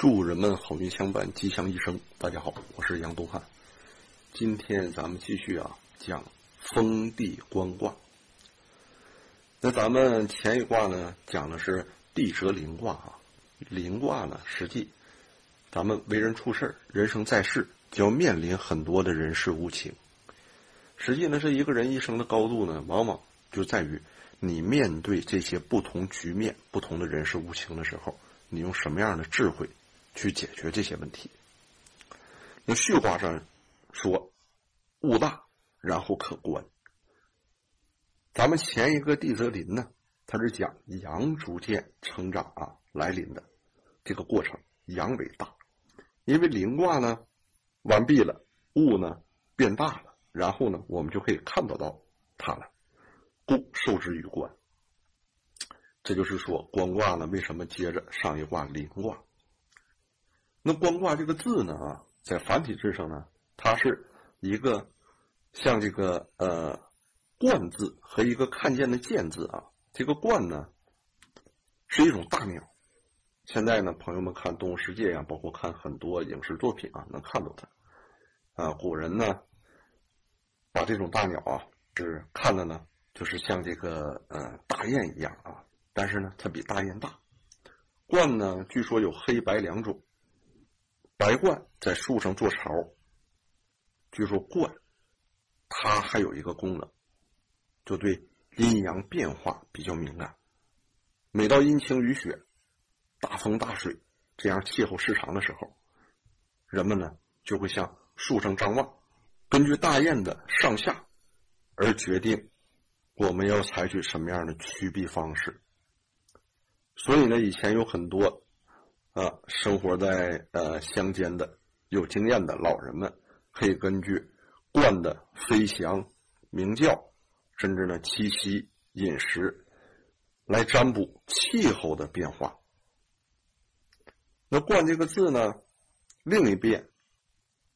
祝人们好运相伴，吉祥一生。大家好，我是杨东汉。今天咱们继续啊讲封地官卦。那咱们前一卦呢讲的是地泽临卦啊，临卦呢实际咱们为人处事人生在世就要面临很多的人事无情。实际呢，这一个人一生的高度呢，往往就在于你面对这些不同局面、不同的人事无情的时候，你用什么样的智慧。去解决这些问题。那序卦上说“物大，然后可观”。咱们前一个地泽临呢，它是讲阳逐渐成长啊来临的这个过程，阳为大。因为临卦呢完毕了，物呢变大了，然后呢我们就可以看得到它了，故受之于观。这就是说，观卦呢为什么接着上一卦临卦？那“官卦”这个字呢啊，在繁体字上呢，它是一个像这个呃“冠”字和一个看见的“见”字啊。这个“冠”呢是一种大鸟。现在呢，朋友们看《动物世界》呀，包括看很多影视作品啊，能看到它。啊，古人呢把这种大鸟啊是看的呢，就是像这个呃大雁一样啊，但是呢，它比大雁大。冠呢，据说有黑白两种。白鹳在树上做巢。据说鹳，它还有一个功能，就对阴阳变化比较敏感。每到阴晴雨雪、大风大水这样气候失常的时候，人们呢就会向树上张望，根据大雁的上下而决定我们要采取什么样的驱避方式。所以呢，以前有很多。啊，生活在呃乡间的有经验的老人们，可以根据鹳的飞翔、鸣叫，甚至呢栖息、饮食，来占卜气候的变化。那“鹳”这个字呢，另一遍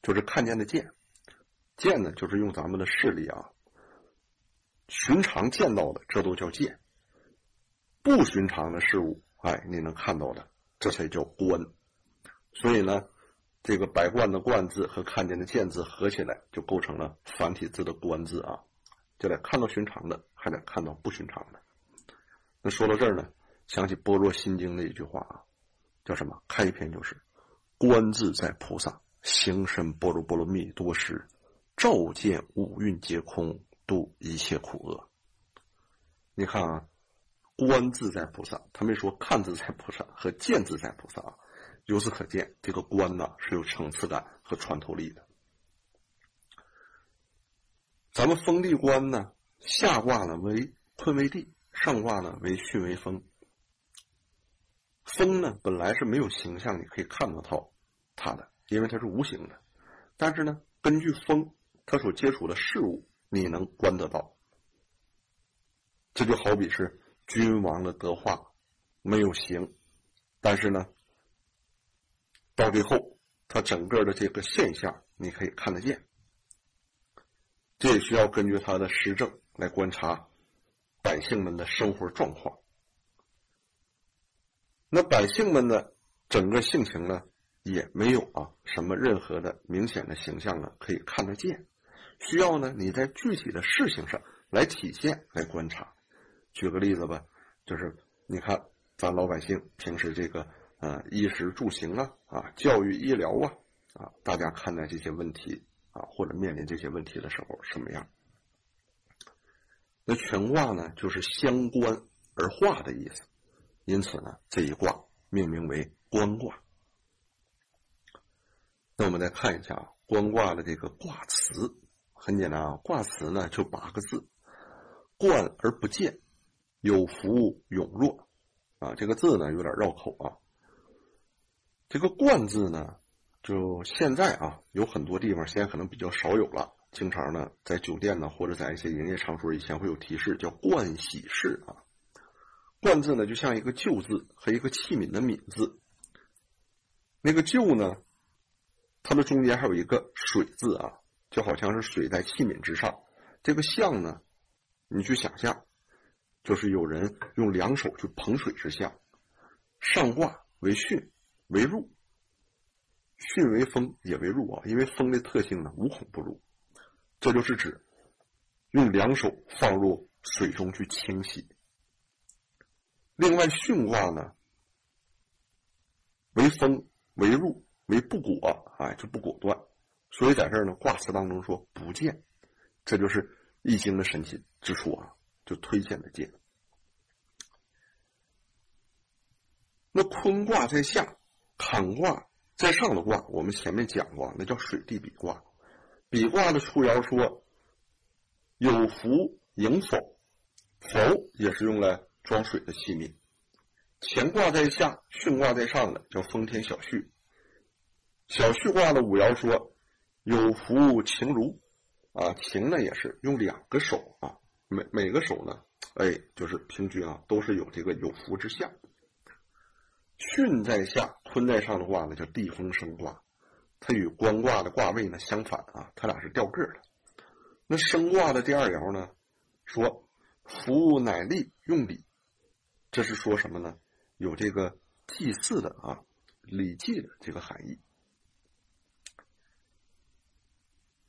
就是看见的“见”，“见”呢就是用咱们的视力啊，寻常见到的，这都叫见；不寻常的事物，哎，你能看到的。这才叫观，所以呢，这个百冠的冠字和看见的见字合起来，就构成了繁体字的观字啊。就得看到寻常的，还得看到不寻常的。那说到这儿呢，想起《般若心经》的一句话啊，叫什么？开篇就是“观自在菩萨行深般若波罗蜜多时，照见五蕴皆空，度一切苦厄。”你看啊。观自在菩萨，他没说看自在菩萨和见自在菩萨啊。由此可见，这个观呢是有层次感和穿透力的。咱们封地观呢，下卦呢为坤为地，上卦呢为巽为风。风呢本来是没有形象，你可以看得到它的，因为它是无形的。但是呢，根据风，它所接触的事物，你能观得到。这就好比是。君王的德化没有形，但是呢，到最后他整个的这个现象你可以看得见。这也需要根据他的施政来观察百姓们的生活状况。那百姓们的整个性情呢，也没有啊什么任何的明显的形象呢可以看得见，需要呢你在具体的事情上来体现来观察。举个例子吧，就是你看咱老百姓平时这个呃衣食住行啊啊教育医疗啊啊，大家看待这些问题啊或者面临这些问题的时候什么样？那全卦呢就是相关而化的意思，因此呢这一卦命名为观卦。那我们再看一下啊，观卦的这个卦辞很简单啊，卦辞呢就八个字：贯而不见。有福永若，啊，这个字呢有点绕口啊。这个“冠”字呢，就现在啊，有很多地方现在可能比较少有了。经常呢，在酒店呢，或者在一些营业场所，以前会有提示叫“冠喜事”啊。“冠”字呢，就像一个“旧”字和一个器皿的“皿”字。那个“旧”呢，它的中间还有一个“水”字啊，就好像是水在器皿之上。这个“象”呢，你去想象。就是有人用两手去捧水之象，上卦为巽为入，巽为风也为入啊，因为风的特性呢无孔不入，这就是指用两手放入水中去清洗。另外巽卦呢为风为入为不果，哎就不果断，所以在这儿呢卦辞当中说不见，这就是易经的神奇之处啊，就推荐的见。那坤卦在下，坎卦在上的卦，我们前面讲过，那叫水地比卦。比卦的初爻说：“有福迎否，否也是用来装水的器皿。”乾卦在下，巽卦在上的叫丰天小畜。小畜卦的五爻说：“有福晴如。”啊，晴呢也是用两个手啊，每每个手呢，哎，就是平均啊，都是有这个有福之象。巽在下，坤在上的卦呢，叫地风生卦，它与官卦的卦位呢相反啊，它俩是调个的。那生卦的第二爻呢，说福乃利用礼，这是说什么呢？有这个祭祀的啊，礼祭的这个含义。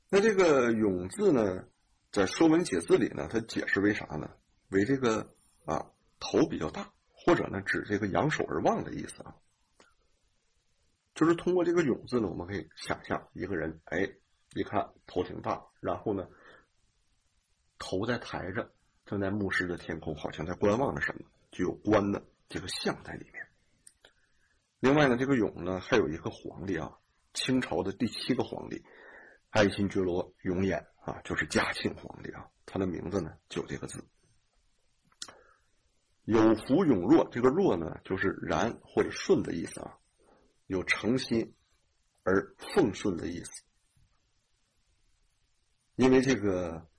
那这个永字呢，在《说文解字》里呢，它解释为啥呢？为这个啊头比较大。或者呢，指这个扬手而望的意思啊，就是通过这个“勇”字呢，我们可以想象一个人，哎，一看头挺大，然后呢，头在抬着，正在目视着天空，好像在观望着什么，就有观的这个象在里面。另外呢，这个“勇”呢，还有一个皇帝啊，清朝的第七个皇帝，爱新觉罗永琰啊，就是嘉庆皇帝啊，他的名字呢就这个字。有福永若，这个若呢，就是然或者顺的意思啊，有诚心而奉顺的意思。因为这个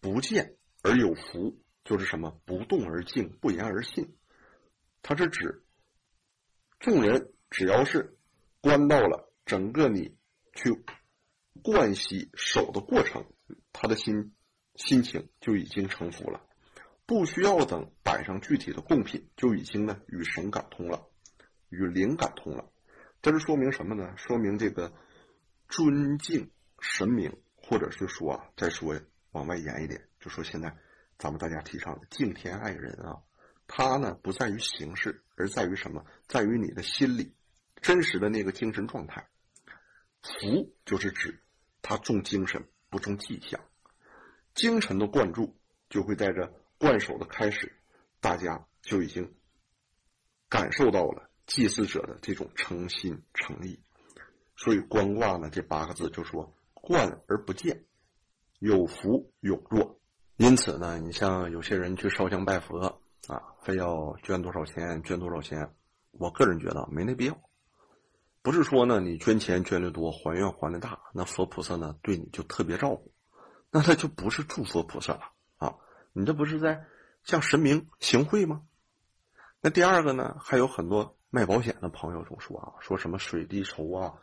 不见而有福，就是什么不动而静，不言而信。它是指众人只要是观到了整个你去惯习守的过程，他的心心情就已经成福了。不需要等摆上具体的贡品，就已经呢与神感通了，与灵感通了。这是说明什么呢？说明这个尊敬神明，或者是说啊，再说往外延一点，就说现在咱们大家提倡的敬天爱人啊，它呢不在于形式，而在于什么？在于你的心理真实的那个精神状态。福就是指他重精神，不重迹象，精神的灌注就会带着。灌手的开始，大家就已经感受到了祭祀者的这种诚心诚意，所以官卦呢这八个字就说冠而不见，有福有弱。因此呢，你像有些人去烧香拜佛啊，非要捐多少钱，捐多少钱，我个人觉得没那必要。不是说呢，你捐钱捐的多，还愿还的大，那佛菩萨呢对你就特别照顾，那他就不是诸佛菩萨了啊。你这不是在向神明行贿吗？那第二个呢？还有很多卖保险的朋友总说啊，说什么水滴筹啊，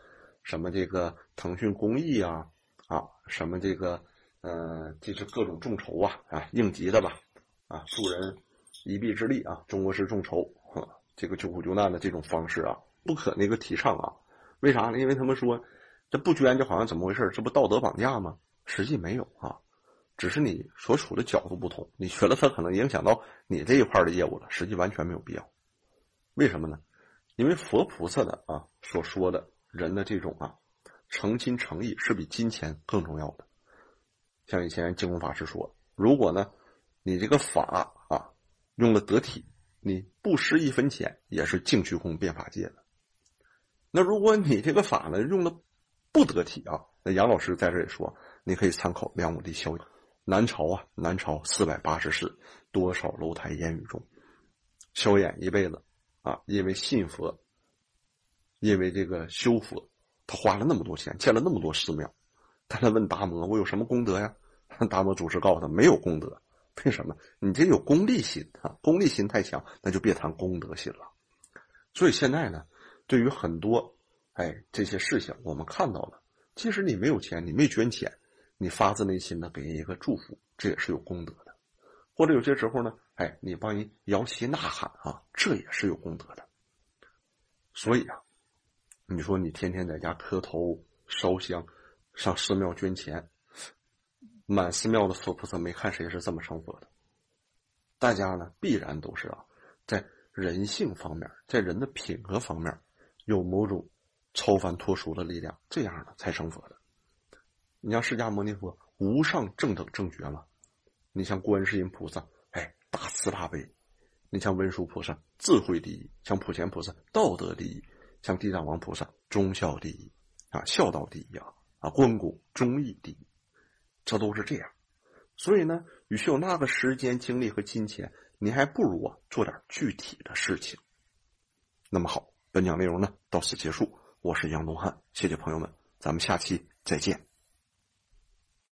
什么这个腾讯公益啊，啊，什么这个，呃，这是各种众筹啊，啊，应急的吧，啊，助人一臂之力啊，中国式众筹，这个救苦救难的这种方式啊，不可那个提倡啊。为啥呢？因为他们说这不捐就好像怎么回事？这不道德绑架吗？实际没有啊。只是你所处的角度不同，你觉得它可能影响到你这一块的业务了，实际完全没有必要。为什么呢？因为佛菩萨的啊所说的人的这种啊诚心诚意是比金钱更重要的。像以前净空法师说，如果呢你这个法啊用的得体，你不施一分钱也是净虚空变法界的。那如果你这个法呢用的不得体啊，那杨老师在这里说，你可以参考梁武帝逍遥。南朝啊，南朝四百八十寺，多少楼台烟雨中。萧衍一辈子啊，因为信佛，因为这个修佛，他花了那么多钱，建了那么多寺庙。但他问达摩：“我有什么功德呀？” 达摩祖师告诉他：“没有功德。为什么？你这有功利心啊！功利心太强，那就别谈功德心了。”所以现在呢，对于很多哎这些事情，我们看到了，即使你没有钱，你没捐钱。你发自内心的给人一个祝福，这也是有功德的；或者有些时候呢，哎，你帮人摇旗呐喊啊，这也是有功德的。所以啊，你说你天天在家磕头烧香，上寺庙捐钱，满寺庙的佛菩萨没看谁是这么成佛的。大家呢必然都是啊，在人性方面，在人的品格方面，有某种超凡脱俗的力量，这样的才成佛的。你像释迦牟尼佛无上正等正觉嘛，你像观世音菩萨，哎，大慈大悲；你像文殊菩萨智慧第一，像普贤菩萨道德第一。像地藏王菩萨忠孝第一啊，孝道第一啊啊，关公忠义第一，这都是这样。所以呢，与其有那个时间、精力和金钱，你还不如啊做点具体的事情。那么好，本讲内容呢到此结束。我是杨东汉，谢谢朋友们，咱们下期再见。